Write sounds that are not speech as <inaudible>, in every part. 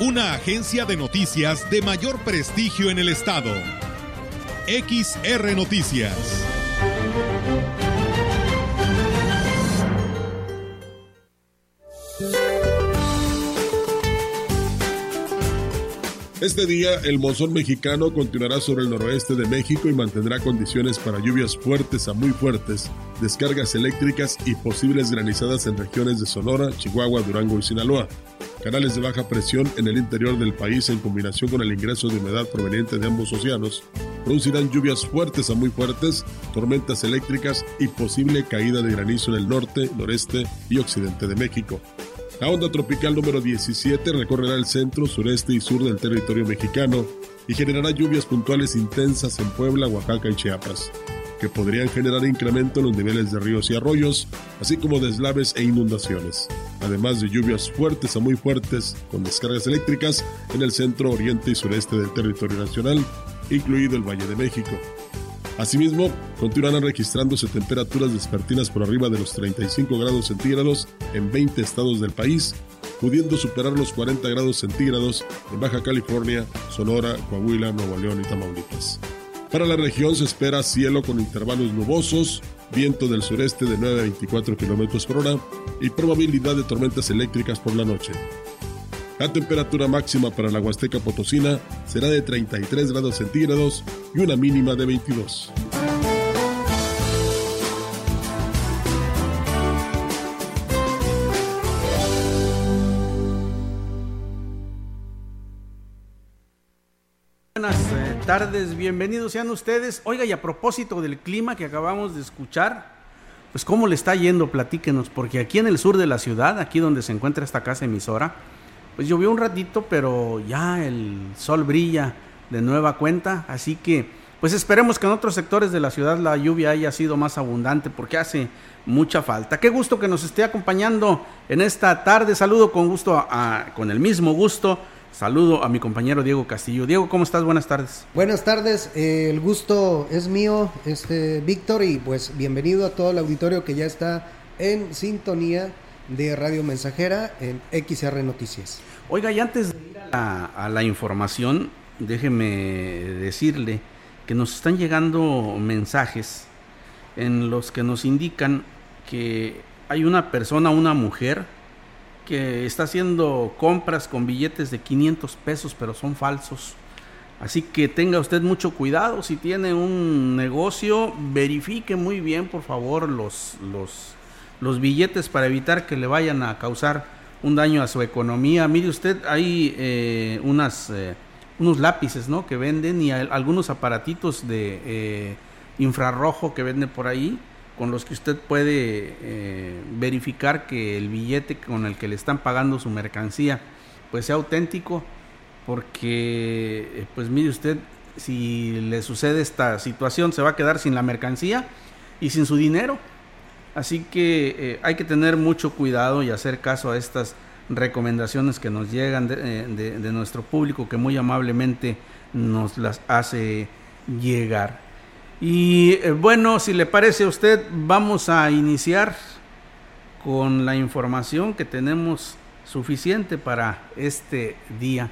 una agencia de noticias de mayor prestigio en el estado. XR Noticias. Este día el monzón mexicano continuará sobre el noroeste de México y mantendrá condiciones para lluvias fuertes a muy fuertes, descargas eléctricas y posibles granizadas en regiones de Sonora, Chihuahua, Durango y Sinaloa canales de baja presión en el interior del país en combinación con el ingreso de humedad proveniente de ambos océanos producirán lluvias fuertes a muy fuertes, tormentas eléctricas y posible caída de granizo en el norte, noreste y occidente de México. La onda tropical número 17 recorrerá el centro, sureste y sur del territorio mexicano y generará lluvias puntuales intensas en Puebla, Oaxaca y Chiapas que podrían generar incremento en los niveles de ríos y arroyos, así como deslaves e inundaciones, además de lluvias fuertes a muy fuertes con descargas eléctricas en el centro, oriente y sureste del territorio nacional, incluido el Valle de México. Asimismo, continuarán registrándose temperaturas despertinas por arriba de los 35 grados centígrados en 20 estados del país, pudiendo superar los 40 grados centígrados en Baja California, Sonora, Coahuila, Nuevo León y Tamaulipas. Para la región se espera cielo con intervalos nubosos, viento del sureste de 9 a 24 km por hora y probabilidad de tormentas eléctricas por la noche. La temperatura máxima para la Huasteca Potosina será de 33 grados centígrados y una mínima de 22. Tardes, bienvenidos sean ustedes. Oiga, y a propósito del clima que acabamos de escuchar, pues cómo le está yendo, platíquenos, porque aquí en el sur de la ciudad, aquí donde se encuentra esta casa emisora, pues llovió un ratito, pero ya el sol brilla de nueva cuenta, así que pues esperemos que en otros sectores de la ciudad la lluvia haya sido más abundante porque hace mucha falta. Qué gusto que nos esté acompañando en esta tarde. Saludo con gusto, con el mismo gusto Saludo a mi compañero Diego Castillo. Diego, ¿cómo estás? Buenas tardes. Buenas tardes, eh, el gusto es mío, este Víctor, y pues bienvenido a todo el auditorio que ya está en sintonía de Radio Mensajera en XR Noticias. Oiga, y antes de ir a la información, déjeme decirle que nos están llegando mensajes en los que nos indican que hay una persona, una mujer, que está haciendo compras con billetes de 500 pesos, pero son falsos. Así que tenga usted mucho cuidado. Si tiene un negocio, verifique muy bien, por favor, los, los, los billetes para evitar que le vayan a causar un daño a su economía. Mire usted, hay eh, unas, eh, unos lápices ¿no? que venden y algunos aparatitos de eh, infrarrojo que venden por ahí con los que usted puede eh, verificar que el billete con el que le están pagando su mercancía pues sea auténtico porque eh, pues mire usted si le sucede esta situación se va a quedar sin la mercancía y sin su dinero. Así que eh, hay que tener mucho cuidado y hacer caso a estas recomendaciones que nos llegan de nuestro público que muy amablemente nos las hace llegar y eh, bueno, si le parece a usted, vamos a iniciar con la información que tenemos suficiente para este día.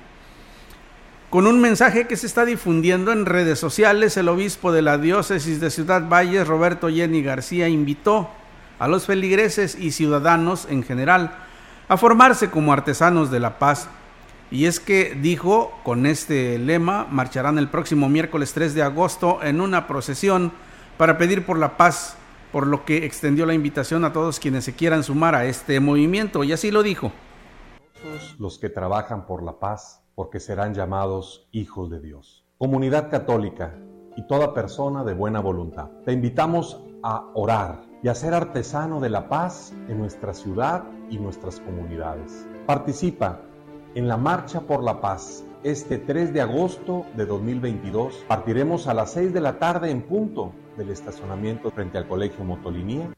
Con un mensaje que se está difundiendo en redes sociales, el obispo de la diócesis de Ciudad Valles, Roberto Jenny García, invitó a los feligreses y ciudadanos en general a formarse como artesanos de la paz y es que dijo, con este lema, marcharán el próximo miércoles 3 de agosto en una procesión para pedir por la paz, por lo que extendió la invitación a todos quienes se quieran sumar a este movimiento, y así lo dijo. Los que trabajan por la paz, porque serán llamados hijos de Dios. Comunidad católica y toda persona de buena voluntad, te invitamos a orar y a ser artesano de la paz en nuestra ciudad y nuestras comunidades. Participa en la Marcha por la Paz este 3 de agosto de 2022. Partiremos a las 6 de la tarde en punto del estacionamiento frente al Colegio Motolinía.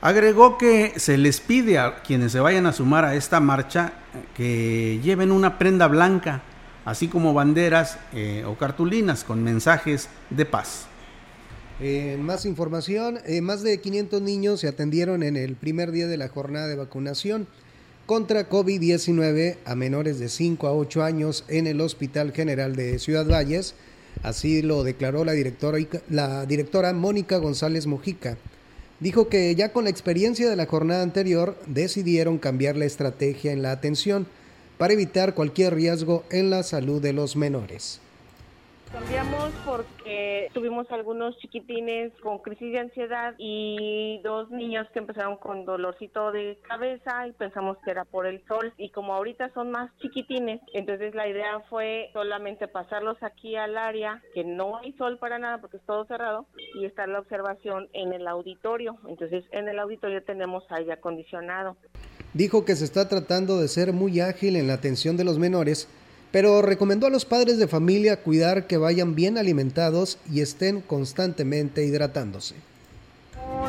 Agregó que se les pide a quienes se vayan a sumar a esta marcha que lleven una prenda blanca, así como banderas eh, o cartulinas con mensajes de paz. En más información, eh, más de 500 niños se atendieron en el primer día de la jornada de vacunación contra COVID-19 a menores de 5 a 8 años en el Hospital General de Ciudad Valles. Así lo declaró la directora, la directora Mónica González Mojica. Dijo que ya con la experiencia de la jornada anterior decidieron cambiar la estrategia en la atención para evitar cualquier riesgo en la salud de los menores. Cambiamos porque tuvimos algunos chiquitines con crisis de ansiedad y dos niños que empezaron con dolorcito de cabeza y pensamos que era por el sol y como ahorita son más chiquitines, entonces la idea fue solamente pasarlos aquí al área que no hay sol para nada porque es todo cerrado y estar la observación en el auditorio. Entonces en el auditorio tenemos aire acondicionado. Dijo que se está tratando de ser muy ágil en la atención de los menores pero recomendó a los padres de familia cuidar que vayan bien alimentados y estén constantemente hidratándose.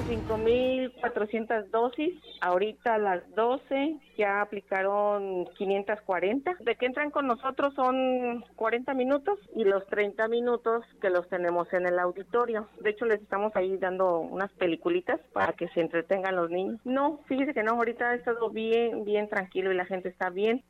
5.400 dosis, ahorita a las 12 ya aplicaron 540. De que entran con nosotros son 40 minutos y los 30 minutos que los tenemos en el auditorio. De hecho les estamos ahí dando unas peliculitas para que se entretengan los niños. No, fíjese que no, ahorita ha estado bien, bien tranquilo y la gente está bien.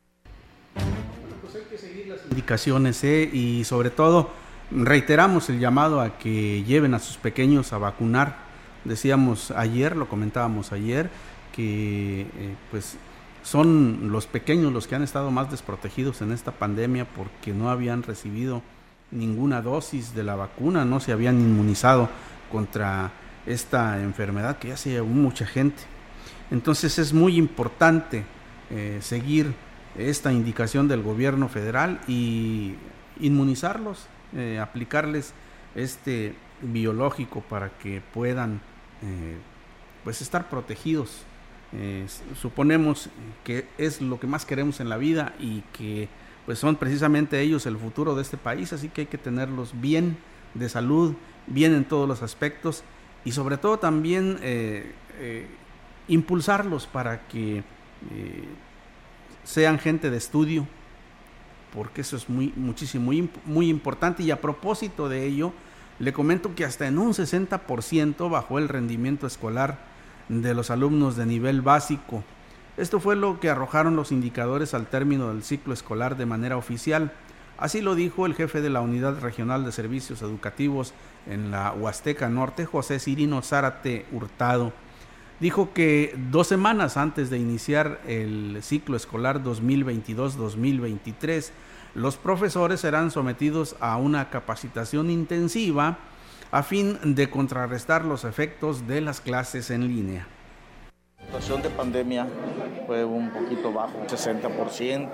Pues hay que seguir las indicaciones ¿eh? y sobre todo reiteramos el llamado a que lleven a sus pequeños a vacunar. Decíamos ayer, lo comentábamos ayer, que eh, pues son los pequeños los que han estado más desprotegidos en esta pandemia porque no habían recibido ninguna dosis de la vacuna, no se habían inmunizado contra esta enfermedad que ya se llevó mucha gente. Entonces es muy importante eh, seguir esta indicación del gobierno federal y inmunizarlos, eh, aplicarles este biológico para que puedan eh, pues estar protegidos. Eh, suponemos que es lo que más queremos en la vida y que pues son precisamente ellos el futuro de este país, así que hay que tenerlos bien de salud, bien en todos los aspectos y sobre todo también impulsarlos para que sean gente de estudio, porque eso es muy, muchísimo, muy, muy importante. Y a propósito de ello, le comento que hasta en un 60% bajó el rendimiento escolar de los alumnos de nivel básico. Esto fue lo que arrojaron los indicadores al término del ciclo escolar de manera oficial. Así lo dijo el jefe de la Unidad Regional de Servicios Educativos en la Huasteca Norte, José Cirino Zárate Hurtado dijo que dos semanas antes de iniciar el ciclo escolar 2022-2023, los profesores serán sometidos a una capacitación intensiva a fin de contrarrestar los efectos de las clases en línea. Situación de pandemia fue un poquito bajo, 60%,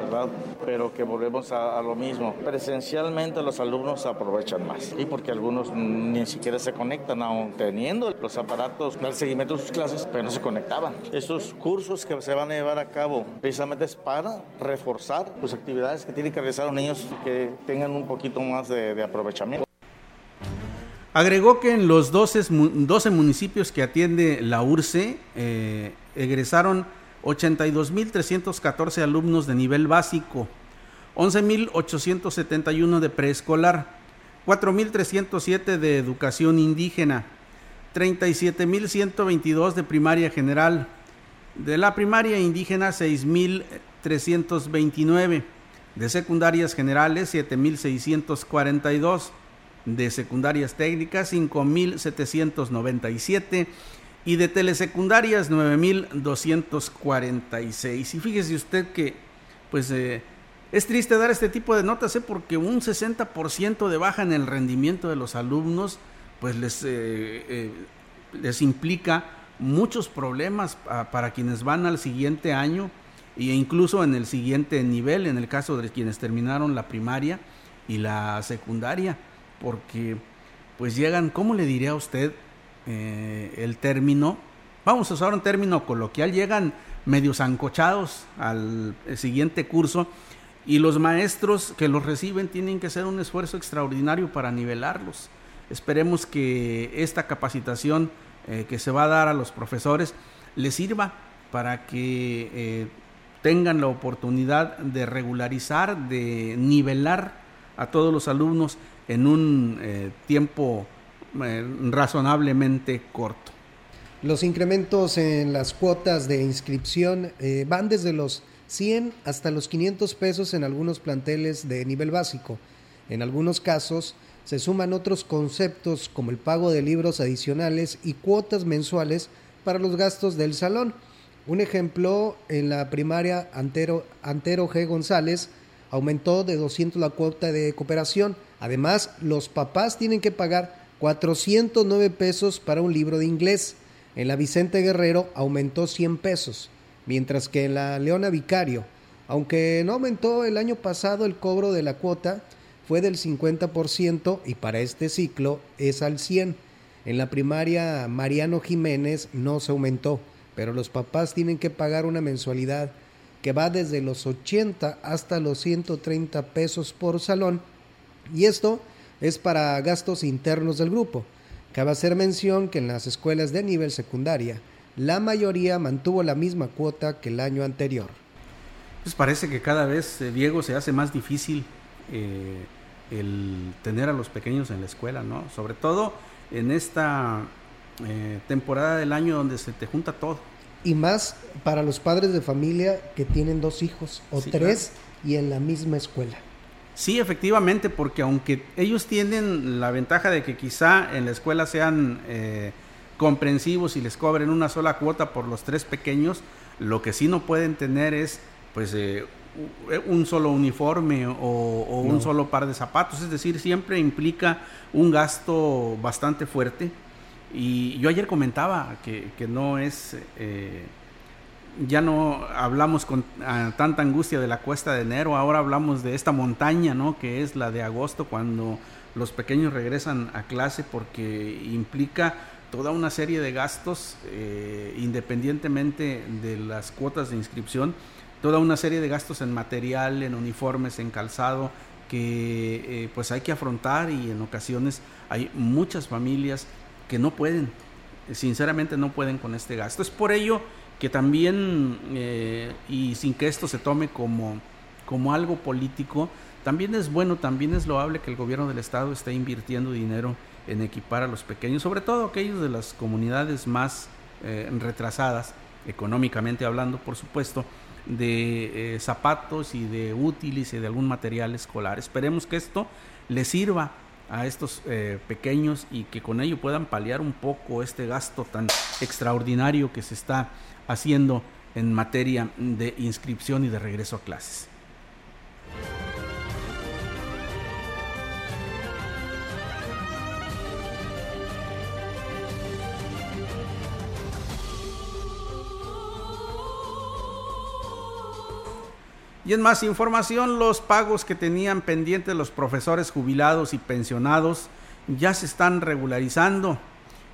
¿verdad? Pero que volvemos a, lo mismo. Presencialmente los alumnos aprovechan más. Y porque algunos ni siquiera se conectan, aún teniendo los aparatos el seguimiento de sus clases, pero no se conectaban. Estos cursos que se van a llevar a cabo precisamente es para reforzar las actividades que tienen que realizar los niños que tengan un poquito más de aprovechamiento. Agregó que en los 12, 12 municipios que atiende la URCE eh, egresaron 82.314 alumnos de nivel básico, 11.871 de preescolar, 4.307 de educación indígena, 37.122 de primaria general, de la primaria indígena 6.329, de secundarias generales 7.642 de secundarias técnicas 5.797 y de telesecundarias 9.246. Y fíjese usted que pues eh, es triste dar este tipo de notas ¿eh? porque un 60% de baja en el rendimiento de los alumnos pues les, eh, les implica muchos problemas para quienes van al siguiente año e incluso en el siguiente nivel, en el caso de quienes terminaron la primaria y la secundaria porque pues llegan, ¿cómo le diría a usted eh, el término? Vamos a usar un término coloquial, llegan medio ancochados al siguiente curso y los maestros que los reciben tienen que hacer un esfuerzo extraordinario para nivelarlos. Esperemos que esta capacitación eh, que se va a dar a los profesores les sirva para que eh, tengan la oportunidad de regularizar, de nivelar a todos los alumnos en un eh, tiempo razonablemente corto. Los incrementos en las cuotas de inscripción van desde los 100 hasta los 500 pesos en algunos planteles de nivel básico. En algunos casos se suman otros conceptos como el pago de libros adicionales y cuotas mensuales para los gastos del salón. Un ejemplo, en la primaria Antero, Antero G. González aumentó de 200 la cuota de cooperación. Además, los papás tienen que pagar 409 pesos para un libro de inglés. En la Vicente Guerrero aumentó 100 pesos mientras que en la Leona Vicario, aunque no aumentó el año pasado el cobro de la cuota, fue del 50% y para este ciclo es al 100%. En la primaria Mariano Jiménez no se aumentó, pero los papás tienen que pagar una mensualidad que va desde los 80 hasta los 130 pesos por salón y esto es para gastos internos del grupo. Cabe hacer mención que en las escuelas de nivel secundaria la mayoría mantuvo la misma cuota que el año anterior. Pues parece que cada vez, eh, Diego, se hace más difícil eh, el tener a los pequeños en la escuela, ¿no? Sobre todo en esta eh, temporada del año donde se te junta todo. Y más para los padres de familia que tienen dos hijos o tres y en la misma escuela. Sí, efectivamente, porque aunque ellos tienen la ventaja de que quizá en la escuela sean comprensivos y les cobren una sola cuota por los tres pequeños, lo que sí no pueden tener es pues eh, un solo uniforme o, un solo par de zapatos, es decir, siempre implica un gasto bastante fuerte. Y yo ayer comentaba que, no es, eh, ya no hablamos con tanta angustia de la cuesta de enero, ahora hablamos de esta montaña, ¿no? Que es la de agosto, cuando los pequeños regresan a clase porque implica toda una serie de gastos, eh, independientemente de las cuotas de inscripción, toda una serie de gastos en material, en uniformes, en calzado, que eh, pues hay que afrontar y en ocasiones hay muchas familias que no pueden, sinceramente no pueden con este gasto. Es por ello que también, eh, y sin que esto se tome como, como algo político, también es bueno, también es loable que el gobierno del estado esté invirtiendo dinero en equipar a los pequeños, sobre todo aquellos de las comunidades más eh, retrasadas, económicamente hablando, por supuesto, de eh, zapatos y de útiles y de algún material escolar. Esperemos que esto les sirva a estos eh, pequeños y que con ello puedan paliar un poco este gasto tan extraordinario que se está haciendo en materia de inscripción y de regreso a clases. Y en más información, los pagos que tenían pendientes los profesores jubilados y pensionados ya se están regularizando.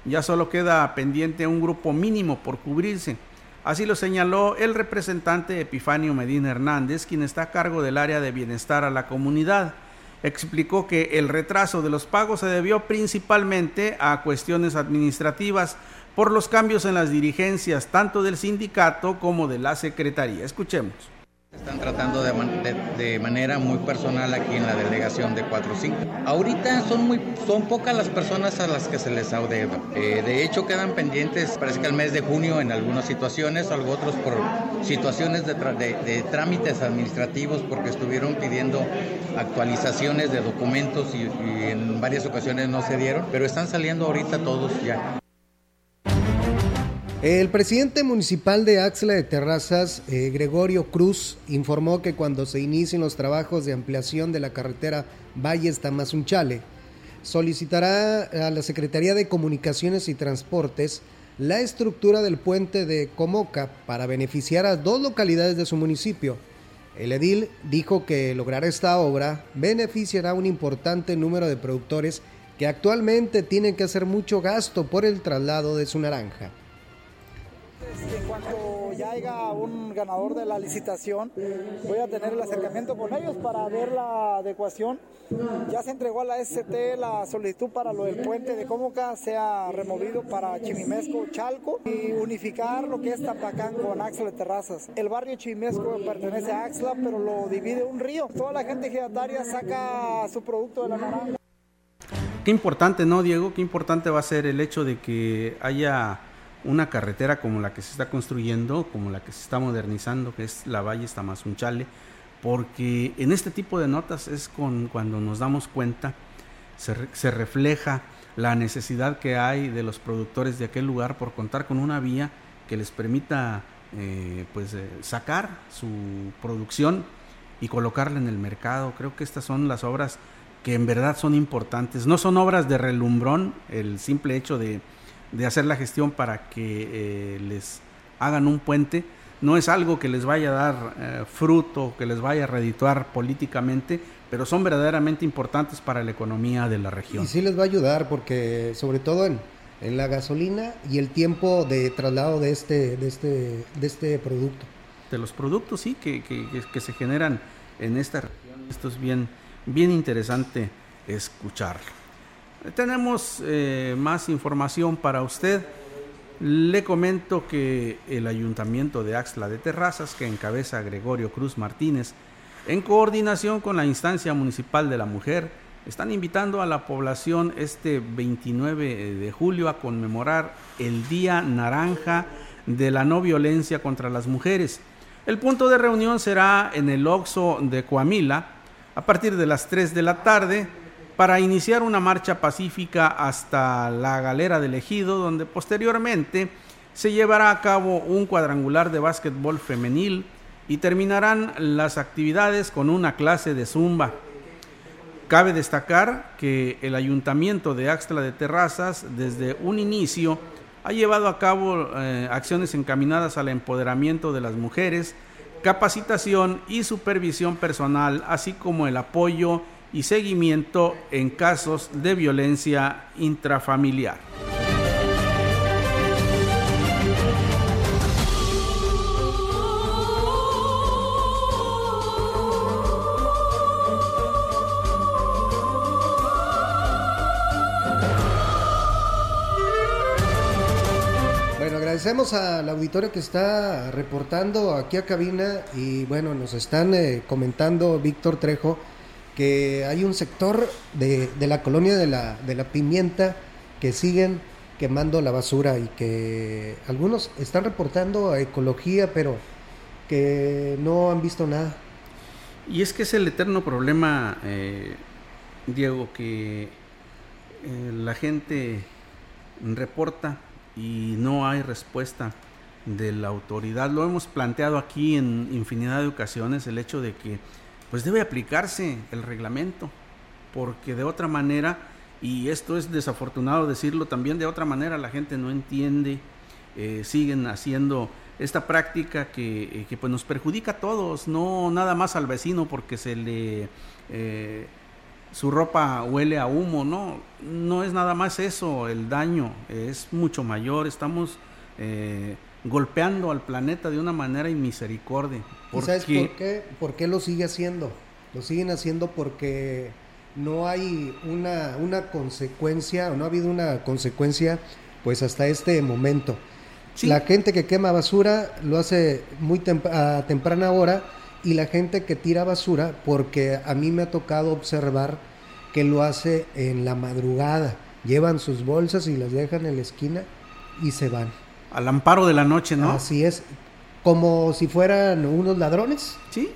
Ya solo queda pendiente un grupo mínimo por cubrirse. Así lo señaló el representante Epifanio Medina Hernández, quien está a cargo del área de bienestar a la comunidad. Explicó que el retraso de los pagos se debió principalmente a cuestiones administrativas por los cambios en las dirigencias tanto del sindicato como de la secretaría. Escuchemos. Están tratando de, manera muy personal aquí en la delegación de 4-5. Ahorita son muy son pocas las personas a las que se les adeuda. Eh, de hecho, quedan pendientes, parece que el mes de junio en algunas situaciones, algo otros por situaciones de, de trámites administrativos porque estuvieron pidiendo actualizaciones de documentos y en varias ocasiones no se dieron, pero están saliendo ahorita todos ya. El presidente municipal de Axla de Terrazas, eh, Gregorio Cruz, informó que cuando se inicien los trabajos de ampliación de la carretera Valles Tamazunchale, solicitará a la Secretaría de Comunicaciones y Transportes la estructura del puente de Comoca para beneficiar a dos localidades de su municipio. El edil dijo que lograr esta obra beneficiará a un importante número de productores que actualmente tienen que hacer mucho gasto por el traslado de su naranja en cuanto ya haya un ganador de la licitación, voy a tener el acercamiento con ellos para ver la adecuación. Ya se entregó a la ST la solicitud para lo del puente de Cómoca sea removido para Chimimesco, Chalco y unificar lo que es Tapacán con Axla de Terrazas. El barrio Chimimesco pertenece a Axla, pero lo divide un río. Toda la gente ejidataria saca su producto de la naranja. Qué importante, ¿no, Diego? Qué importante va a ser el hecho de que haya una carretera como la que se está construyendo, como la que se está modernizando, que es la Valle Tamazunchale, porque en este tipo de notas es con, cuando nos damos cuenta, se, se refleja la necesidad que hay de los productores de aquel lugar por contar con una vía que les permita eh, pues eh, sacar su producción y colocarla en el mercado. Creo que estas son las obras que en verdad son importantes. No son obras de relumbrón, el simple hecho de, de hacer la gestión para que eh, les hagan un puente, no es algo que les vaya a dar eh, fruto, que les vaya a redituar políticamente, pero son verdaderamente importantes para la economía de la región. Y sí les va a ayudar porque sobre todo en, en la gasolina y el tiempo de traslado de este, de este, de este producto. De los productos, sí, que, que, que se generan en esta región. Esto es bien, bien interesante escucharlo. Tenemos eh, más información para usted. Le comento que el Ayuntamiento de Axla de Terrazas, que encabeza Gregorio Cruz Martínez, en coordinación con la instancia municipal de la mujer, están invitando a la población este 29 de julio a conmemorar el Día Naranja de la No Violencia contra las Mujeres. El punto de reunión será en el Oxo de Coamila a partir de las 3 de la tarde para iniciar una marcha pacífica hasta la galera del ejido, donde posteriormente se llevará a cabo un cuadrangular de básquetbol femenil y terminarán las actividades con una clase de zumba. Cabe destacar que el ayuntamiento de Axtla de Terrazas desde un inicio ha llevado a cabo eh, acciones encaminadas al empoderamiento de las mujeres, capacitación y supervisión personal, así como el apoyo y seguimiento en casos de violencia intrafamiliar. Bueno, agradecemos al auditorio que está reportando aquí a cabina y bueno, nos están eh, comentando Víctor Trejo que hay un sector de, de la colonia de la, de la pimienta que siguen quemando la basura y que algunos están reportando a ecología, pero que no han visto nada. Y es que es el eterno problema, eh, Diego, que eh, la gente reporta y no hay respuesta de la autoridad. Lo hemos planteado aquí en infinidad de ocasiones, el hecho de que pues debe aplicarse el reglamento, porque de otra manera, y esto es desafortunado decirlo también, de otra manera la gente no entiende, eh, siguen haciendo esta práctica que, eh, que, pues nos perjudica a todos, no nada más al vecino porque se le eh, su ropa huele a humo, no, no es nada más eso, el daño es mucho mayor, estamos eh, golpeando al planeta de una manera inmisericordia. ¿Y ¿Sabes por qué? ¿Por qué lo sigue haciendo? Lo siguen haciendo porque no hay una, una consecuencia, o no ha habido una consecuencia, pues hasta este momento. Sí. La gente que quema basura lo hace muy temp a temprana hora y la gente que tira basura, porque a mí me ha tocado observar que lo hace en la madrugada. Llevan sus bolsas y las dejan en la esquina y se van. Al amparo de la noche, ¿no? Así es. Como si fueran unos ladrones. Sí.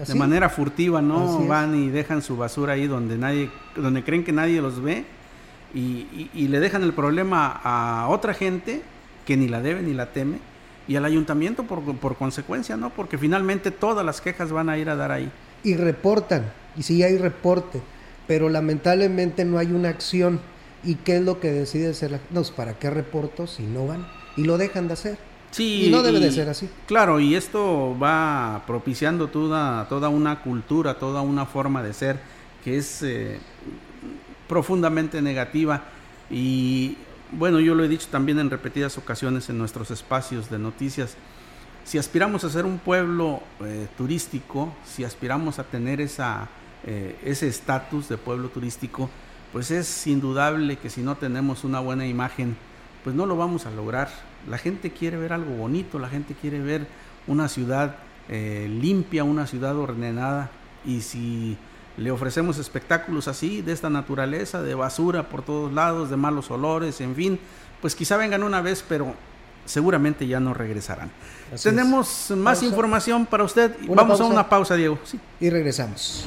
¿Así? De manera furtiva, ¿no? Van y dejan su basura ahí donde nadie, donde creen que nadie los ve y, y, y, le dejan el problema a otra gente que ni la debe ni la teme y al ayuntamiento por, por consecuencia, ¿no? Porque finalmente todas las quejas van a ir a dar ahí. Y reportan, y sí hay reporte, pero lamentablemente no hay una acción. ¿Y qué es lo que decide hacer la No, ¿para qué reporto si no van? Y lo dejan de hacer. Sí, y no debe de ser así. Claro, y esto va propiciando toda, toda una cultura, toda una forma de ser que es eh, profundamente negativa. Y bueno, yo lo he dicho también en repetidas ocasiones en nuestros espacios de noticias. si aspiramos a ser un pueblo eh, turístico, si aspiramos a tener esa, eh, ese estatus de pueblo turístico, pues es indudable que si no tenemos una buena imagen, pues no lo vamos a lograr. La gente quiere ver algo bonito, la gente quiere ver una ciudad eh, limpia, una ciudad ordenada, y si le ofrecemos espectáculos así, de esta naturaleza, de basura por todos lados, de malos olores, en fin, pues quizá vengan una vez, pero seguramente ya no regresarán. Tenemos más información para usted. Vamos a una pausa, Diego. Y regresamos.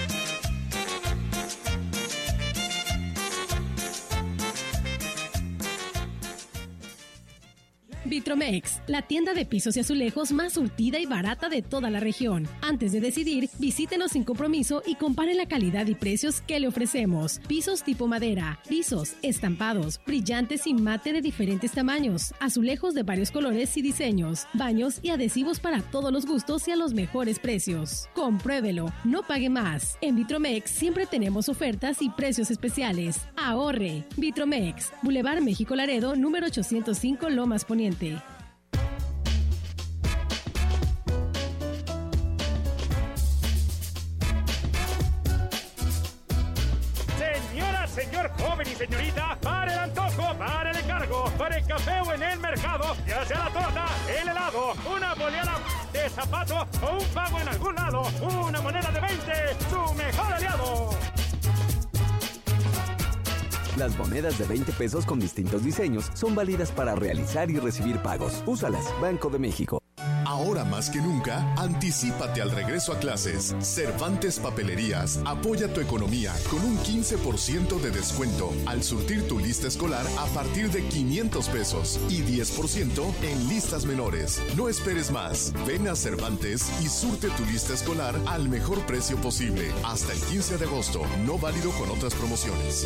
Vitromex, la tienda de pisos y azulejos más surtida y barata de toda la región. Antes de decidir, visítenos sin compromiso y compare la calidad y precios que le ofrecemos. Pisos tipo madera, pisos, estampados, brillantes y mate de diferentes tamaños, azulejos de varios colores y diseños, baños y adhesivos para todos los gustos y a los mejores precios. Compruébelo, no pague más. En Vitromex siempre tenemos ofertas y precios especiales. Ahorre. Vitromex, Boulevard México Laredo, número 805 Lomas Poniente. Señora, señor joven y señorita, para el antojo, para el encargo, para el café o en el mercado, ya sea la torta, el helado, una boleada de zapato o un pago en algún lado, una moneda de 20, su mejor aliado. Las monedas de 20 pesos con distintos diseños son válidas para realizar y recibir pagos. Úsalas, Banco de México. Ahora más que nunca, anticipate al regreso a clases. Cervantes Papelerías apoya tu economía con un 15% de descuento al surtir tu lista escolar a partir de 500 pesos y 10% en listas menores. No esperes más. Ven a Cervantes y surte tu lista escolar al mejor precio posible hasta el 15 de agosto, no válido con otras promociones.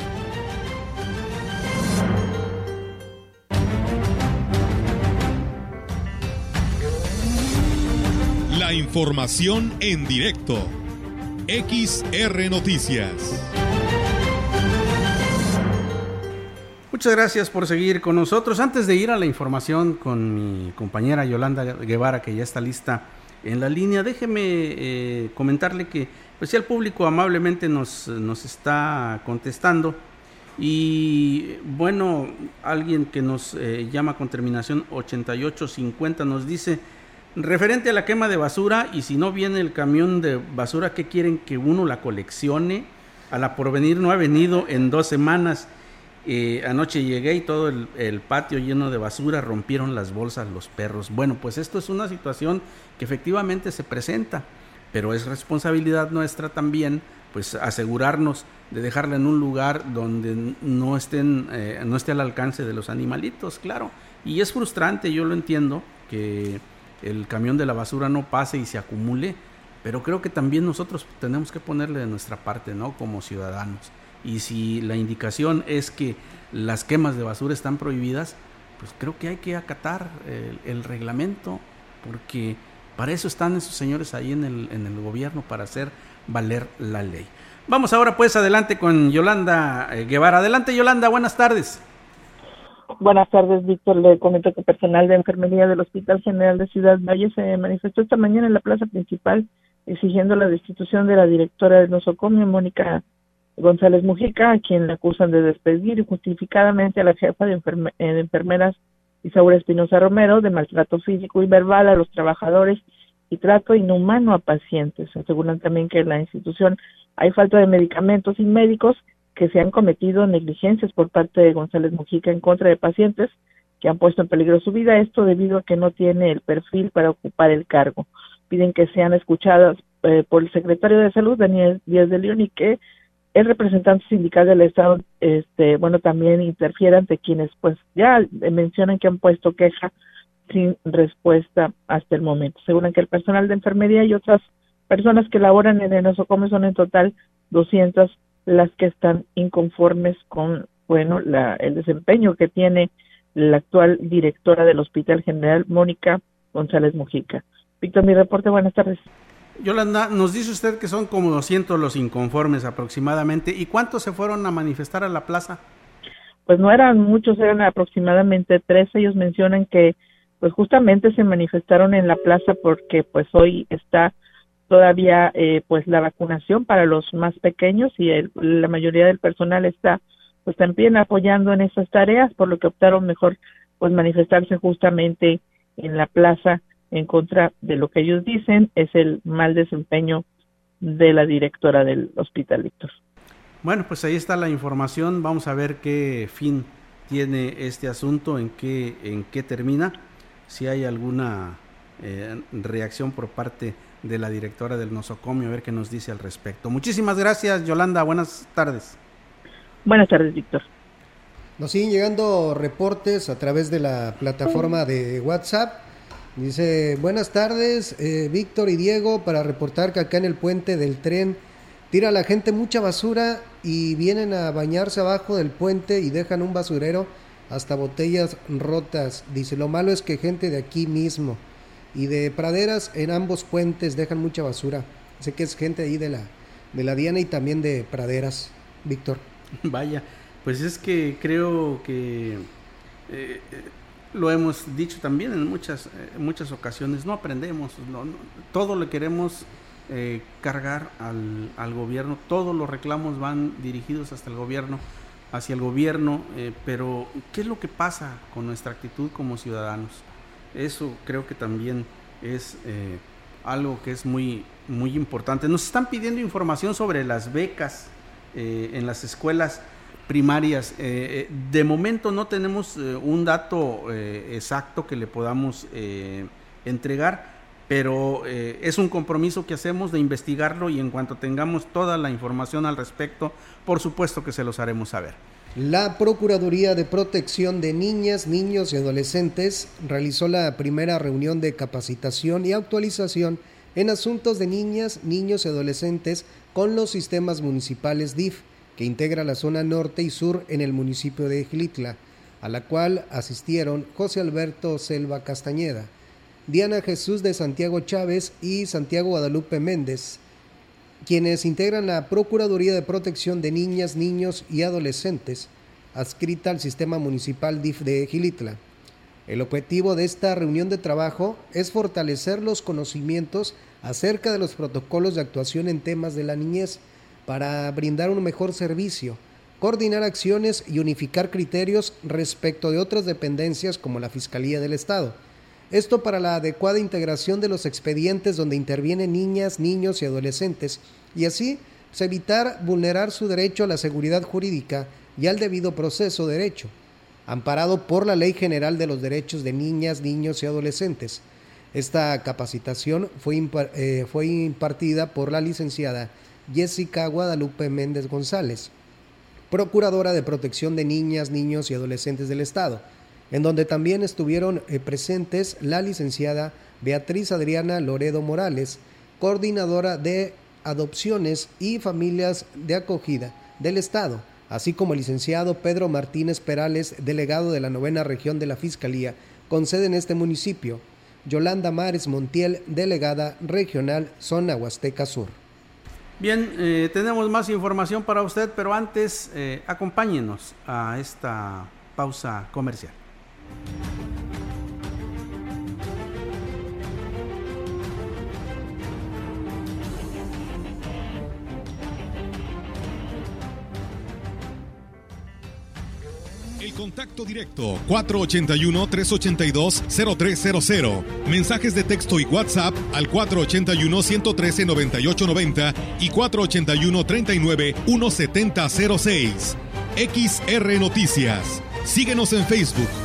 Información en directo. XR Noticias. Muchas gracias por seguir con nosotros. Antes de ir a la información con mi compañera Yolanda Guevara, que ya está lista en la línea, déjeme eh, comentarle que pues, el público amablemente nos, nos está contestando. Y bueno, alguien que nos eh, llama con terminación 8850 nos dice, Referente a la quema de basura, y si no viene el camión de basura, ¿qué quieren que uno la coleccione? A la porvenir no ha venido en dos semanas. Eh, anoche llegué y todo el, el, patio lleno de basura, rompieron las bolsas los perros. Bueno, pues esto es una situación que efectivamente se presenta, pero es responsabilidad nuestra también, pues asegurarnos de dejarla en un lugar donde no estén, eh, no esté al alcance de los animalitos, claro. Y es frustrante, yo lo entiendo, que el camión de la basura no pase y se acumule, pero creo que también nosotros tenemos que ponerle de nuestra parte, ¿no? Como ciudadanos. Y si la indicación es que las quemas de basura están prohibidas, pues creo que hay que acatar el, reglamento, porque para eso están esos señores ahí en el, en el gobierno, para hacer valer la ley. Vamos ahora pues adelante con Yolanda eh, Guevara. Adelante Yolanda, buenas tardes. Buenas tardes, Víctor. Le comento que personal de enfermería del Hospital General de Ciudad Valle se manifestó esta mañana en la plaza principal exigiendo la destitución de la directora del nosocomio, Mónica González Mujica, a quien le acusan de despedir justificadamente a la jefa de, eh, de enfermeras Isaura Espinosa Romero de maltrato físico y verbal a los trabajadores y trato inhumano a pacientes. Aseguran también que en la institución hay falta de medicamentos y médicos que se han cometido negligencias por parte de González Mujica en contra de pacientes que han puesto en peligro su vida, esto debido a que no tiene el perfil para ocupar el cargo. Piden que sean escuchadas eh, por el secretario de Salud, Daniel Díaz de León, y que el representante sindical del Estado, este, bueno, también interfiera ante quienes, pues, ya mencionan que han puesto queja sin respuesta hasta el momento. Aseguran que el personal de enfermería y otras personas que laboran en el nosocomio son en total 200 las que están inconformes con, bueno, la, el desempeño que tiene la actual directora del Hospital General, Mónica González Mujica. Víctor, mi reporte, buenas tardes. Yolanda, nos dice usted que son como 200 los inconformes aproximadamente. ¿Y cuántos se fueron a manifestar a la plaza? Pues no eran muchos, eran aproximadamente tres. Ellos mencionan que pues justamente se manifestaron en la plaza porque pues hoy está todavía eh, pues la vacunación para los más pequeños y la mayoría del personal está pues también apoyando en esas tareas por lo que optaron mejor pues manifestarse justamente en la plaza en contra de lo que ellos dicen es el mal desempeño de la directora del hospital. Bueno, pues ahí está la información. Vamos a ver qué fin tiene este asunto, en qué, en qué termina si hay alguna eh, reacción por parte de la directora del nosocomio, a ver qué nos dice al respecto. Muchísimas gracias, Yolanda. Buenas tardes. Buenas tardes, Víctor. Nos siguen llegando reportes a través de la plataforma de WhatsApp. Dice, buenas tardes, eh, Víctor y Diego, para reportar que acá en el puente del tren tira la gente mucha basura y vienen a bañarse abajo del puente y dejan un basurero hasta botellas rotas. Dice, lo malo es que gente de aquí mismo y de praderas en ambos puentes dejan mucha basura. Sé que es gente ahí de la, de la Diana y también de praderas, Víctor. <laughs> Vaya, pues es que creo que eh, lo hemos dicho también en muchas, eh, muchas ocasiones, no aprendemos, todo le queremos eh, cargar al, al, gobierno, todos los reclamos van dirigidos hasta el gobierno hacia el gobierno, eh, pero ¿qué es lo que pasa con nuestra actitud como ciudadanos? Eso creo que también es eh, algo que es muy, muy importante. Nos están pidiendo información sobre las becas eh, en las escuelas primarias. de momento no tenemos un dato exacto que le podamos entregar, pero es un compromiso que hacemos de investigarlo y en cuanto tengamos toda la información al respecto, por supuesto que se los haremos saber. La Procuraduría de Protección de Niñas, Niños y Adolescentes realizó la primera reunión de capacitación y actualización en asuntos de niñas, niños y adolescentes con los sistemas municipales DIF, que integra la zona norte y sur en el municipio de Gilitla, a la cual asistieron José Alberto Selva Castañeda, Diana Jesús de Santiago Chávez y Santiago Guadalupe Méndez, quienes integran la Procuraduría de Protección de Niñas, Niños y Adolescentes, adscrita al Sistema Municipal DIF de Gilitla. El objetivo de esta reunión de trabajo es fortalecer los conocimientos acerca de los protocolos de actuación en temas de la niñez para brindar un mejor servicio, coordinar acciones y unificar criterios respecto de otras dependencias como la Fiscalía del Estado esto para la adecuada integración de los expedientes donde intervienen niñas, niños y adolescentes y así pues, evitar vulnerar su derecho a la seguridad jurídica y al debido proceso de derecho, amparado por la Ley General de los Derechos de Niñas, Niños y Adolescentes. Esta capacitación fue, eh, fue impartida por la licenciada Jessica Guadalupe Méndez González, Procuradora de Protección de Niñas, Niños y Adolescentes del Estado en donde también estuvieron eh, presentes la licenciada Beatriz Adriana Loredo Morales, coordinadora de adopciones y familias de acogida del Estado, así como el licenciado Pedro Martínez Perales, delegado de la novena región de la Fiscalía, con sede en este municipio, Yolanda Mares Montiel, delegada regional Zona Huasteca Sur. Bien, eh, tenemos más información para usted, pero antes eh, acompáñenos a esta pausa comercial. El contacto directo 481-382-0300. Mensajes de texto y WhatsApp al 481-113-9890 y 481-39-1706. XR Noticias. Síguenos en Facebook,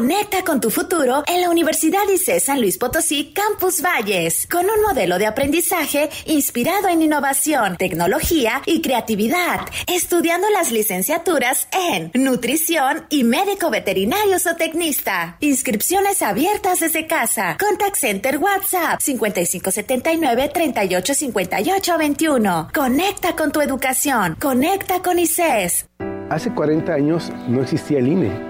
Conecta con tu futuro en la Universidad ICE San Luis Potosí Campus Valles, con un modelo de aprendizaje inspirado en innovación, tecnología y creatividad, estudiando las licenciaturas en nutrición y médico veterinario zootecnista. Inscripciones abiertas desde casa. Contact Center WhatsApp 5579-385821. Conecta con tu educación. Conecta con ICES. Hace 40 años no existía el INE.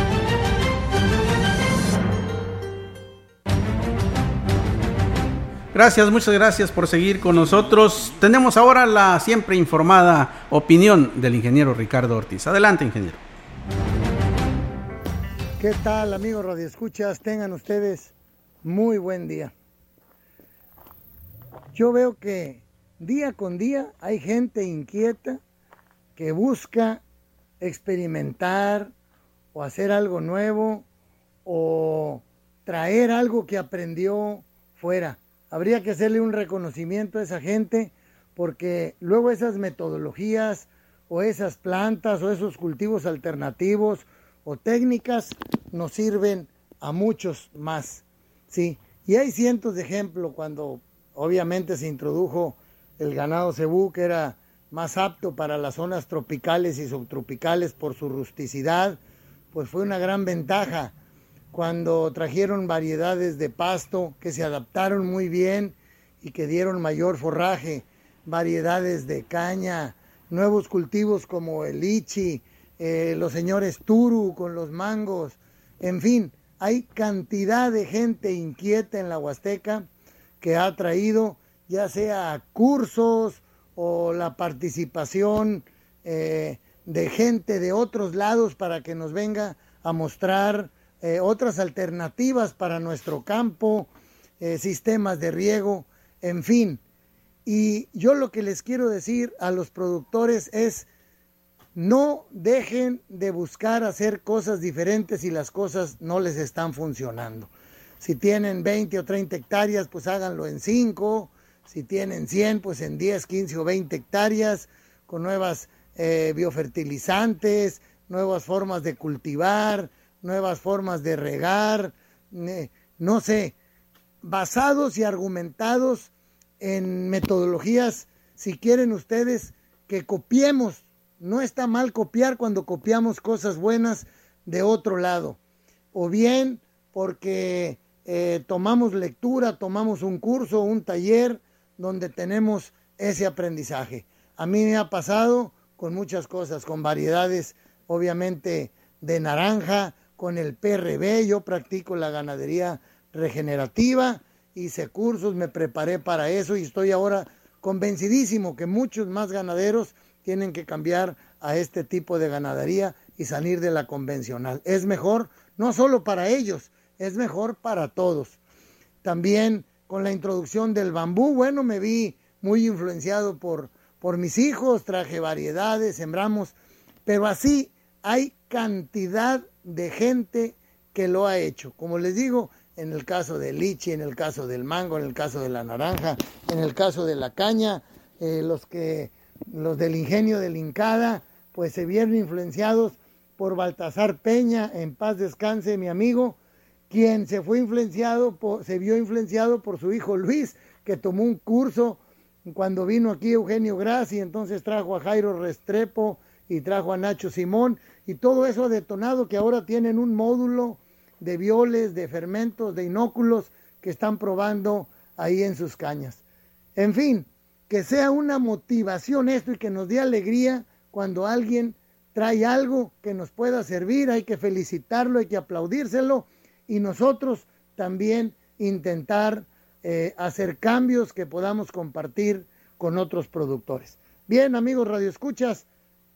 Gracias, muchas gracias por seguir con nosotros. Tenemos ahora la siempre informada opinión del ingeniero Ricardo Ortiz. Adelante, ingeniero. ¿Qué tal, amigos radioescuchas? Tengan ustedes muy buen día. Yo veo que día con día hay gente inquieta que busca experimentar o hacer algo nuevo o traer algo que aprendió fuera habría que hacerle un reconocimiento a esa gente porque luego esas metodologías o esas plantas o esos cultivos alternativos o técnicas nos sirven a muchos más. Sí, y hay cientos de ejemplos cuando obviamente se introdujo el ganado cebú que era más apto para las zonas tropicales y subtropicales por su rusticidad, pues fue una gran ventaja cuando trajeron variedades de pasto que se adaptaron muy bien y que dieron mayor forraje, variedades de caña, nuevos cultivos como el lichi, eh, los señores turu con los mangos, en fin, hay cantidad de gente inquieta en la Huasteca que ha traído ya sea cursos o la participación eh, de gente de otros lados para que nos venga a mostrar eh, otras alternativas para nuestro campo, eh, sistemas de riego, en fin. Y yo lo que les quiero decir a los productores es, no dejen de buscar hacer cosas diferentes si las cosas no les están funcionando. Si tienen 20 o 30 hectáreas, pues háganlo en 5. Si tienen 100, pues en 10, 15 o 20 hectáreas, con nuevas eh, biofertilizantes, nuevas formas de cultivar, nuevas formas de regar, no sé, basados y argumentados en metodologías, si quieren ustedes, que copiemos. No está mal copiar cuando copiamos cosas buenas de otro lado. O bien porque eh, tomamos lectura, tomamos un curso, un taller donde tenemos ese aprendizaje. A mí me ha pasado con muchas cosas, con variedades obviamente de naranja, con el PRB, yo practico la ganadería regenerativa, hice cursos, me preparé para eso y estoy ahora convencidísimo que muchos más ganaderos tienen que cambiar a este tipo de ganadería y salir de la convencional. Es mejor no solo para ellos, es mejor para todos. También con la introducción del bambú, bueno, me vi muy influenciado por, por mis hijos, traje variedades, sembramos, pero así hay cantidad de gente que lo ha hecho. Como les digo, en el caso del lichi, en el caso del mango, en el caso de la naranja, en el caso de la caña, eh, los que los del ingenio del Incada, pues se vieron influenciados por Baltasar Peña, en paz descanse mi amigo, quien se fue influenciado, se vio influenciado por su hijo Luis, que tomó un curso cuando vino aquí Eugenio Grassi, entonces trajo a Jairo Restrepo y trajo a Nacho Simón, y todo eso ha detonado que ahora tienen un módulo de violes, de fermentos, de inóculos que están probando ahí en sus cañas. En fin, que sea una motivación esto y que nos dé alegría cuando alguien trae algo que nos pueda servir, hay que felicitarlo, hay que aplaudírselo y nosotros también intentar eh, hacer cambios que podamos compartir con otros productores. Bien, amigos Radio Escuchas,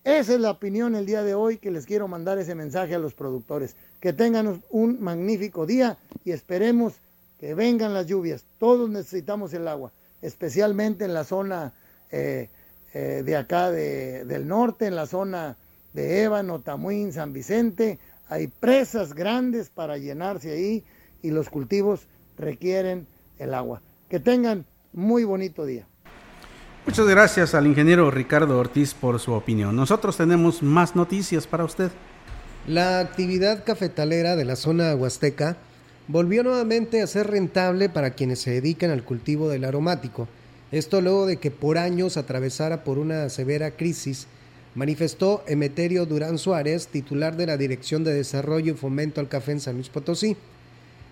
esa es la opinión el día de hoy que les quiero mandar ese mensaje a los productores. Que tengan un magnífico día y esperemos que vengan las lluvias. Todos necesitamos el agua, especialmente en la zona eh, eh, de acá del norte, en la zona de Ébano, Tamuín, San Vicente. hay presas grandes para llenarse ahí y los cultivos requieren el agua. Que tengan muy bonito día. Muchas gracias al ingeniero Ricardo Ortiz por su opinión. Nosotros tenemos más noticias para usted. La actividad cafetalera de la zona huasteca volvió nuevamente a ser rentable para quienes se dedican al cultivo del aromático. Esto luego de que por años atravesara por una severa crisis, manifestó Emeterio Durán Suárez, titular de la Dirección de Desarrollo y Fomento al Café en San Luis Potosí.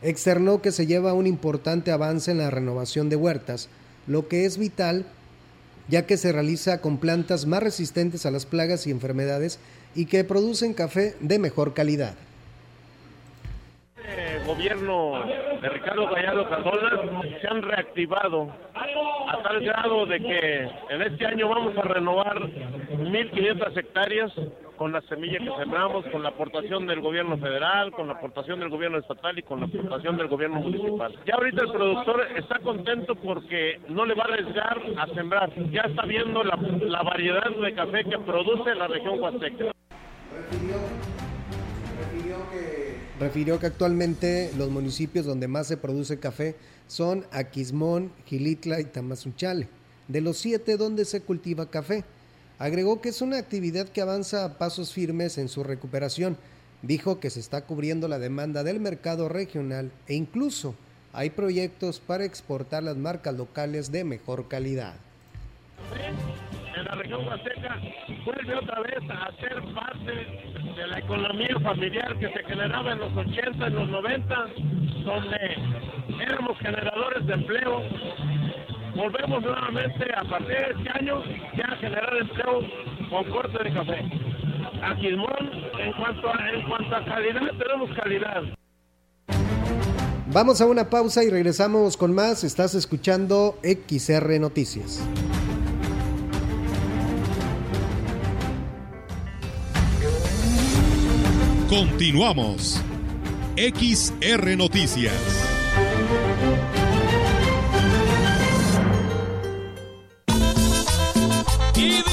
Externó que se lleva un importante avance en la renovación de huertas, lo que es vital ya que se realiza con plantas más resistentes a las plagas y enfermedades y que producen café de mejor calidad. El gobierno de Ricardo Gallardo Cardona se han reactivado a tal grado de que en este año vamos a renovar 1.500 hectáreas con la semilla que sembramos, con la aportación del gobierno federal, con la aportación del gobierno estatal y con la aportación del gobierno municipal. Ya ahorita el productor está contento porque no le va a arriesgar a sembrar. Ya está viendo la, la variedad de café que produce la región huasteca. Refirió que actualmente los municipios donde más se produce café son Aquismón, Gilitla y Tamazunchale, de los siete donde se cultiva café. Agregó que es una actividad que avanza a pasos firmes en su recuperación. Dijo que se está cubriendo la demanda del mercado regional e incluso hay proyectos para exportar las marcas locales de mejor calidad. En la región huasteca vuelve otra vez a ser parte de la economía familiar que se generaba en los 80, en los 90, donde éramos generadores de empleo, volvemos nuevamente a partir de este año ya a generar empleo con corte de café. A Quilmón, en cuanto a, en cuanto a calidad, tenemos calidad. Vamos a una pausa y regresamos con más. Estás escuchando XR Noticias. Continuamos. XR Noticias.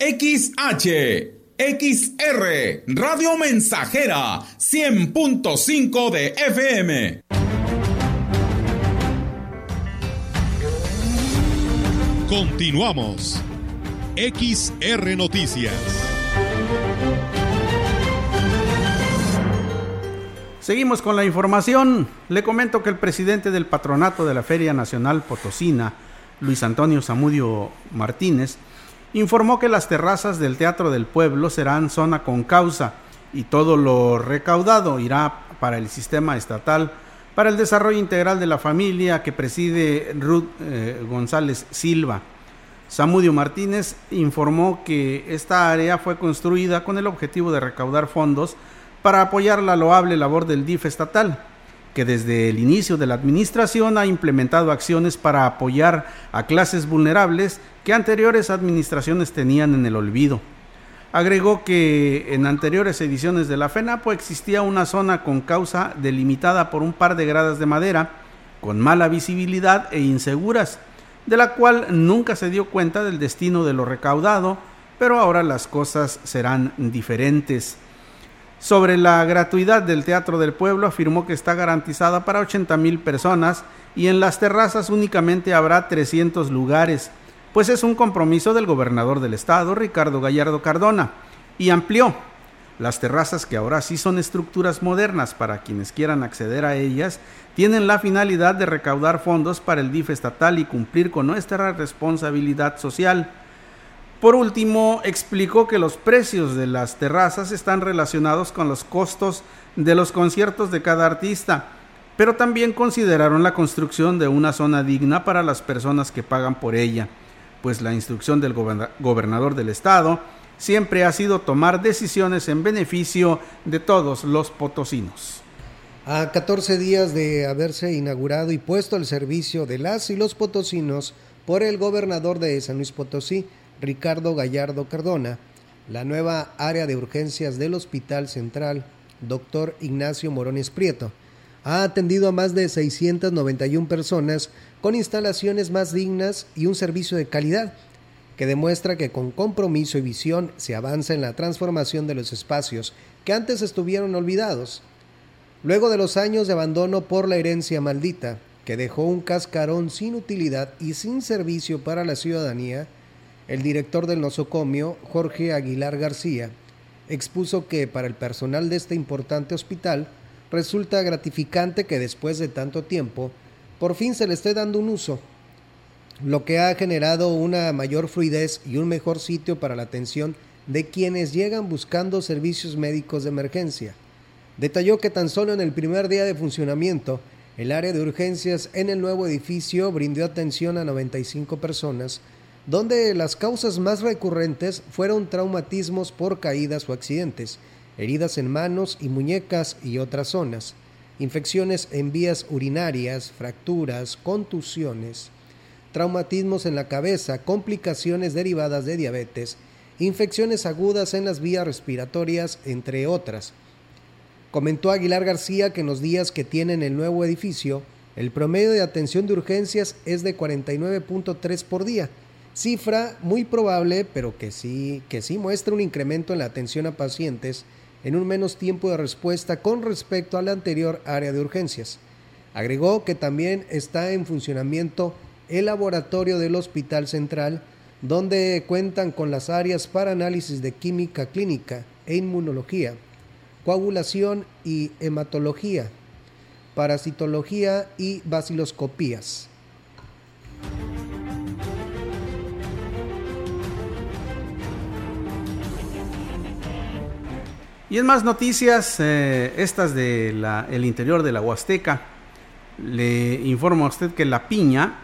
XH, XR, Radio Mensajera, 100.5 de FM. Continuamos. XR Noticias. Seguimos con la información. Le comento que el presidente del patronato de la Feria Nacional Potosina, Luis Antonio Zamudio Martínez, informó que las terrazas del Teatro del Pueblo serán zona con causa y todo lo recaudado irá para el sistema estatal para el desarrollo integral de la familia que preside Ruth eh, González Silva. Samudio Martínez informó que esta área fue construida con el objetivo de recaudar fondos para apoyar la loable labor del DIF estatal. Que desde el inicio de la administración ha implementado acciones para apoyar a clases vulnerables que anteriores administraciones tenían en el olvido. Agregó que en anteriores ediciones de la FENAPO existía una zona con causa delimitada por un par de gradas de madera, con mala visibilidad e inseguras, de la cual nunca se dio cuenta del destino de lo recaudado, pero ahora las cosas serán diferentes. Sobre la gratuidad del Teatro del Pueblo afirmó que está garantizada para 80 mil personas y en las terrazas únicamente habrá 300 lugares, pues es un compromiso del gobernador del estado, Ricardo Gallardo Cardona, y amplió. Las terrazas, que ahora sí son estructuras modernas para quienes quieran acceder a ellas, tienen la finalidad de recaudar fondos para el DIF estatal y cumplir con nuestra responsabilidad social. Por último, explicó que los precios de las terrazas están relacionados con los costos de los conciertos de cada artista, pero también consideraron la construcción de una zona digna para las personas que pagan por ella, pues la instrucción del gobernador del estado siempre ha sido tomar decisiones en beneficio de todos los potosinos. A 14 días de haberse inaugurado y puesto al servicio de las y los potosinos por el gobernador de San Luis Potosí, Ricardo Gallardo Cardona, la nueva área de urgencias del Hospital Central, doctor Ignacio Morones Prieto, ha atendido a más de 691 personas con instalaciones más dignas y un servicio de calidad que demuestra que con compromiso y visión se avanza en la transformación de los espacios que antes estuvieron olvidados. Luego de los años de abandono por la herencia maldita, que dejó un cascarón sin utilidad y sin servicio para la ciudadanía, el director del nosocomio, Jorge Aguilar García, expuso que para el personal de este importante hospital resulta gratificante que después de tanto tiempo por fin se le esté dando un uso, lo que ha generado una mayor fluidez y un mejor sitio para la atención de quienes llegan buscando servicios médicos de emergencia. Detalló que tan solo en el primer día de funcionamiento, el área de urgencias en el nuevo edificio brindó atención a 95 personas, donde las causas más recurrentes fueron traumatismos por caídas o accidentes, heridas en manos y muñecas y otras zonas, infecciones en vías urinarias, fracturas, contusiones, traumatismos en la cabeza, complicaciones derivadas de diabetes, infecciones agudas en las vías respiratorias, entre otras. Comentó Aguilar García que en los días que tienen el nuevo edificio, el promedio de atención de urgencias es de 49.3 por día, cifra muy probable, pero que sí, que sí muestra un incremento en la atención a pacientes en un menos tiempo de respuesta con respecto a la anterior área de urgencias. Agregó que también está en funcionamiento el laboratorio del Hospital Central, donde cuentan con las áreas para análisis de química clínica e inmunología, coagulación y hematología, parasitología y baciloscopías. Y en más noticias, eh, estas del el interior de la Huasteca, le informo a usted que la piña,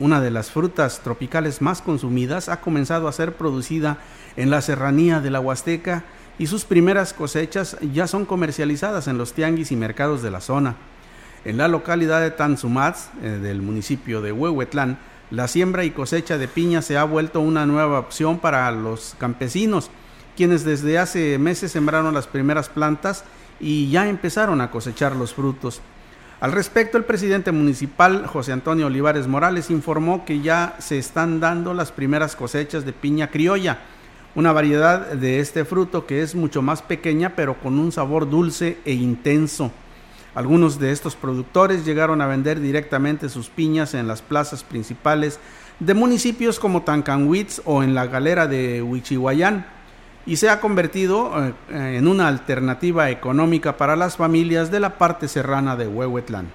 una de las frutas tropicales más consumidas, ha comenzado a ser producida en la serranía de la Huasteca y sus primeras cosechas ya son comercializadas en los tianguis y mercados de la zona. En la localidad de Tanzumaz, eh, del municipio de Huehuetlán, la siembra y cosecha de piña se ha vuelto una nueva opción para los campesinos quienes desde hace meses sembraron las primeras plantas y ya empezaron a cosechar los frutos. Al respecto, el presidente municipal, José Antonio Olivares Morales, informó que ya se están dando las primeras cosechas de piña criolla, una variedad de este fruto que es mucho más pequeña pero con un sabor dulce e intenso. Algunos de estos productores llegaron a vender directamente sus piñas en las plazas principales de municipios como Tancanwitz o en la galera de Huichihuayán y se ha convertido eh, en una alternativa económica para las familias de la parte serrana de Huehuetlán.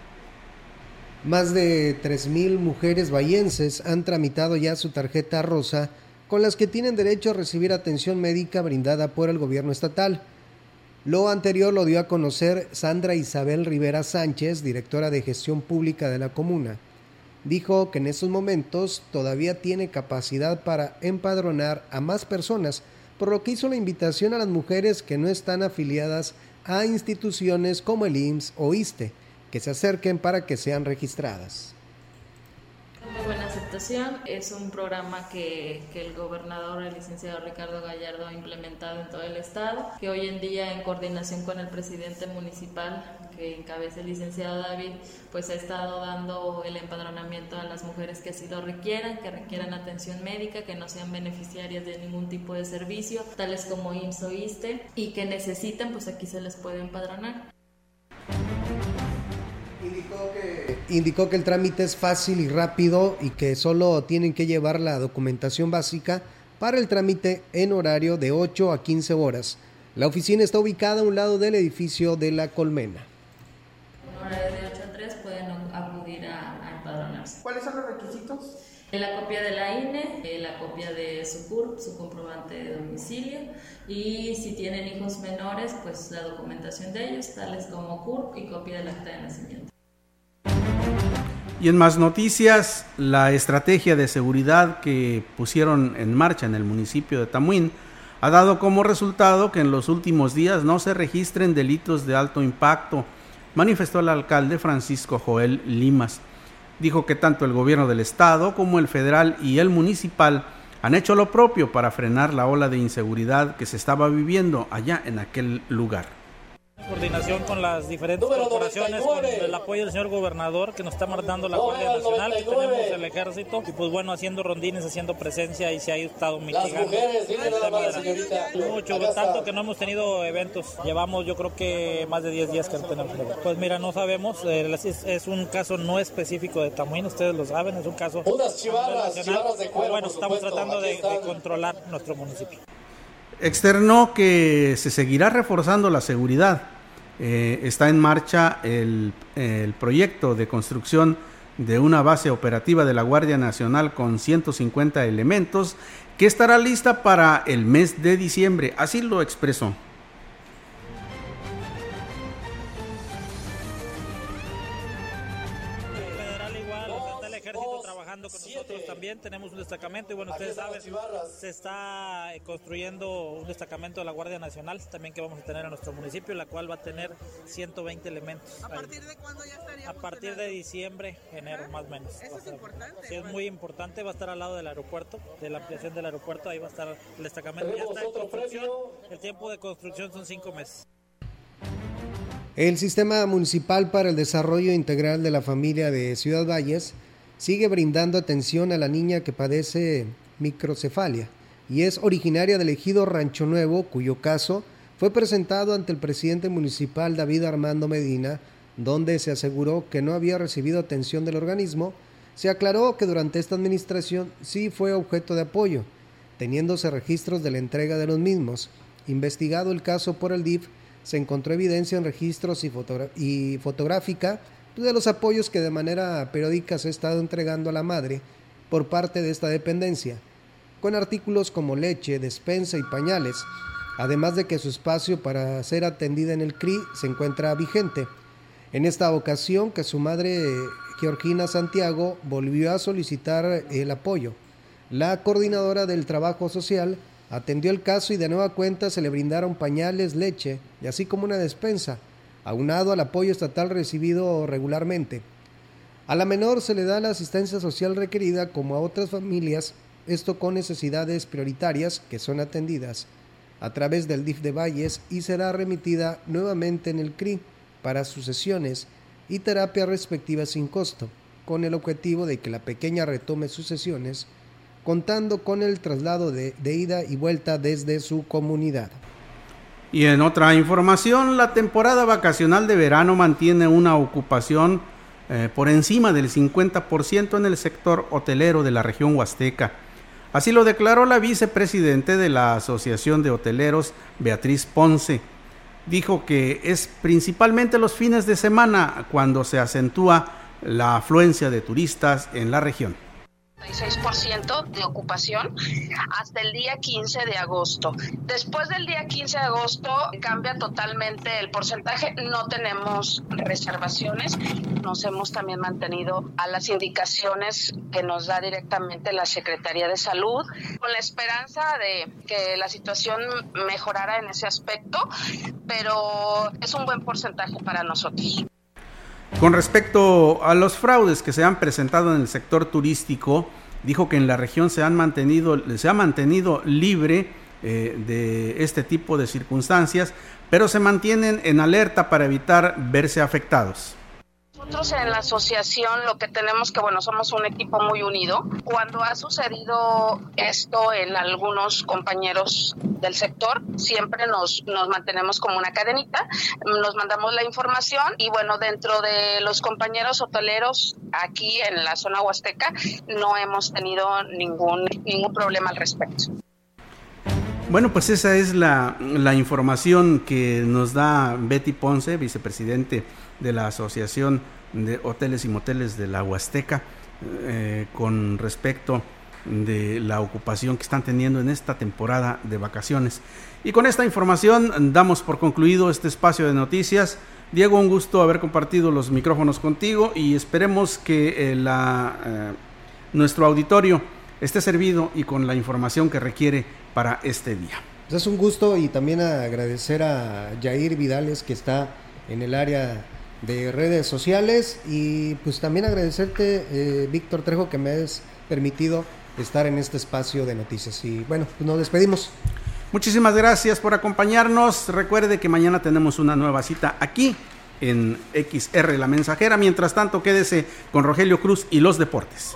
Más de 3.000 mujeres bayenses han tramitado ya su tarjeta rosa con las que tienen derecho a recibir atención médica brindada por el gobierno estatal. Lo anterior lo dio a conocer Sandra Isabel Rivera Sánchez, directora de gestión pública de la comuna. Dijo que en estos momentos todavía tiene capacidad para empadronar a más personas, por lo que hizo la invitación a las mujeres que no están afiliadas a instituciones como el IMSS o ISTE, que se acerquen para que sean registradas. Es un programa que, que, el gobernador, el licenciado Ricardo Gallardo, ha implementado en todo el estado, que hoy en día en coordinación con el presidente municipal que encabeza el licenciado David, pues ha estado dando el empadronamiento a las mujeres que así lo requieran, que requieran atención médica, que no sean beneficiarias de ningún tipo de servicio, tales como IMSS o ISTE, y que necesitan, pues aquí se les puede empadronar. Indicó que, indicó que el trámite es fácil y rápido y que solo tienen que llevar la documentación básica para el trámite en horario de 8 a 15 horas. La oficina está ubicada a un lado del edificio de la Colmena. En horario de 8 a 3 pueden acudir a, a empadronarse. ¿Cuáles son los requisitos? La copia de la INE, la copia de su CURP, su comprobante de domicilio y si tienen hijos menores, pues la documentación de ellos, tales como CURP y copia del acta de nacimiento. Y en más noticias, la estrategia de seguridad que pusieron en marcha en el municipio de Tamuín ha dado como resultado que en los últimos días no se registren delitos de alto impacto, manifestó el alcalde Francisco Joel Limas. Dijo que tanto el gobierno del estado como el federal y el municipal han hecho lo propio para frenar la ola de inseguridad que se estaba viviendo allá en aquel lugar coordinación con las diferentes corporaciones, con el apoyo del señor gobernador que nos está mandando la Guardia Nacional, que tenemos el ejército y pues bueno, haciendo rondines, haciendo presencia y se ha estado mitigando Mucho, tanto que no hemos tenido eventos. Llevamos yo creo que más de 10 días que no tenemos. Pues mira, no sabemos, es, un caso no específico de Tamuín, ustedes lo saben, es un caso Bueno, estamos tratando de, de controlar nuestro municipio. Externó que se seguirá reforzando la seguridad eh, está en marcha el, el, proyecto de construcción de una base operativa de la Guardia Nacional con 150 elementos que estará lista para el mes de diciembre. Así lo expresó. También tenemos un destacamento y bueno, ustedes saben, se está eh, construyendo un destacamento de la Guardia Nacional también que vamos a tener en nuestro municipio, la cual va a tener 120 elementos. ¿A partir de cuándo ya estaría? A partir de diciembre, enero más o menos. ¿Eso es importante? Sí, es muy importante, va a estar al lado del aeropuerto, de la ampliación del aeropuerto, ahí va a estar el destacamento. Ya está en construcción, el tiempo de construcción son cinco meses. El Sistema Municipal para el Desarrollo Integral de la Familia de Ciudad Valles sigue brindando atención a la niña que padece microcefalia y es originaria del ejido Rancho Nuevo, cuyo caso fue presentado ante el presidente municipal David Armando Medina, donde se aseguró que no había recibido atención del organismo. Se aclaró que durante esta administración sí fue objeto de apoyo, teniéndose registros de la entrega de los mismos. Investigado el caso por el DIF, se encontró evidencia en registros y, y fotográfica de los apoyos que de manera periódica se ha estado entregando a la madre por parte de esta dependencia, con artículos como leche, despensa y pañales, además de que su espacio para ser atendida en el CRI se encuentra vigente. En esta ocasión que su madre, Georgina Santiago, volvió a solicitar el apoyo. La coordinadora del trabajo social atendió el caso y de nueva cuenta se le brindaron pañales, leche y así como una despensa aunado al apoyo estatal recibido regularmente. A la menor se le da la asistencia social requerida como a otras familias, esto con necesidades prioritarias que son atendidas a través del DIF de Valles y será remitida nuevamente en el CRI para sus sesiones y terapia respectiva sin costo, con el objetivo de que la pequeña retome sus sesiones, contando con el traslado de ida y vuelta desde su comunidad. Y en otra información, la temporada vacacional de verano mantiene una ocupación eh, por encima del 50% en el sector hotelero de la región huasteca. Así lo declaró la vicepresidente de la Asociación de Hoteleros, Beatriz Ponce. Dijo que es principalmente los fines de semana cuando se acentúa la afluencia de turistas en la región de ocupación hasta el día 15 de agosto. Después del día 15 de agosto cambia totalmente el porcentaje. No tenemos reservaciones. Nos hemos también mantenido a las indicaciones que nos da directamente la Secretaría de Salud con la esperanza de que la situación mejorara en ese aspecto, pero es un buen porcentaje para nosotros. Con respecto a los fraudes que se han presentado en el sector turístico, dijo que en la región se, han mantenido, se ha mantenido libre eh, de este tipo de circunstancias, pero se mantienen en alerta para evitar verse afectados. Nosotros en la asociación lo que tenemos que, bueno, somos un equipo muy unido. Cuando ha sucedido esto en algunos compañeros del sector, siempre nos, nos mantenemos como una cadenita, nos mandamos la información y bueno, dentro de los compañeros hoteleros aquí en la zona huasteca no hemos tenido ningún, ningún problema al respecto. Bueno, pues esa es la, información que nos da Betty Ponce, vicepresidente de la Asociación de Hoteles y Moteles de la Huasteca, eh, con respecto de la ocupación que están teniendo en esta temporada de vacaciones. Y con esta información damos por concluido este espacio de noticias. Diego, un gusto haber compartido los micrófonos contigo y esperemos que eh, la, eh, nuestro auditorio esté servido y con la información que requiere para este día. Pues es un gusto y también agradecer a Jair Vidales que está en el área de redes sociales y pues también agradecerte eh, Víctor Trejo que me has permitido estar en este espacio de noticias y bueno, pues nos despedimos. Muchísimas gracias por acompañarnos. Recuerde que mañana tenemos una nueva cita aquí en XR La Mensajera. Mientras tanto, quédese con Rogelio Cruz y los deportes.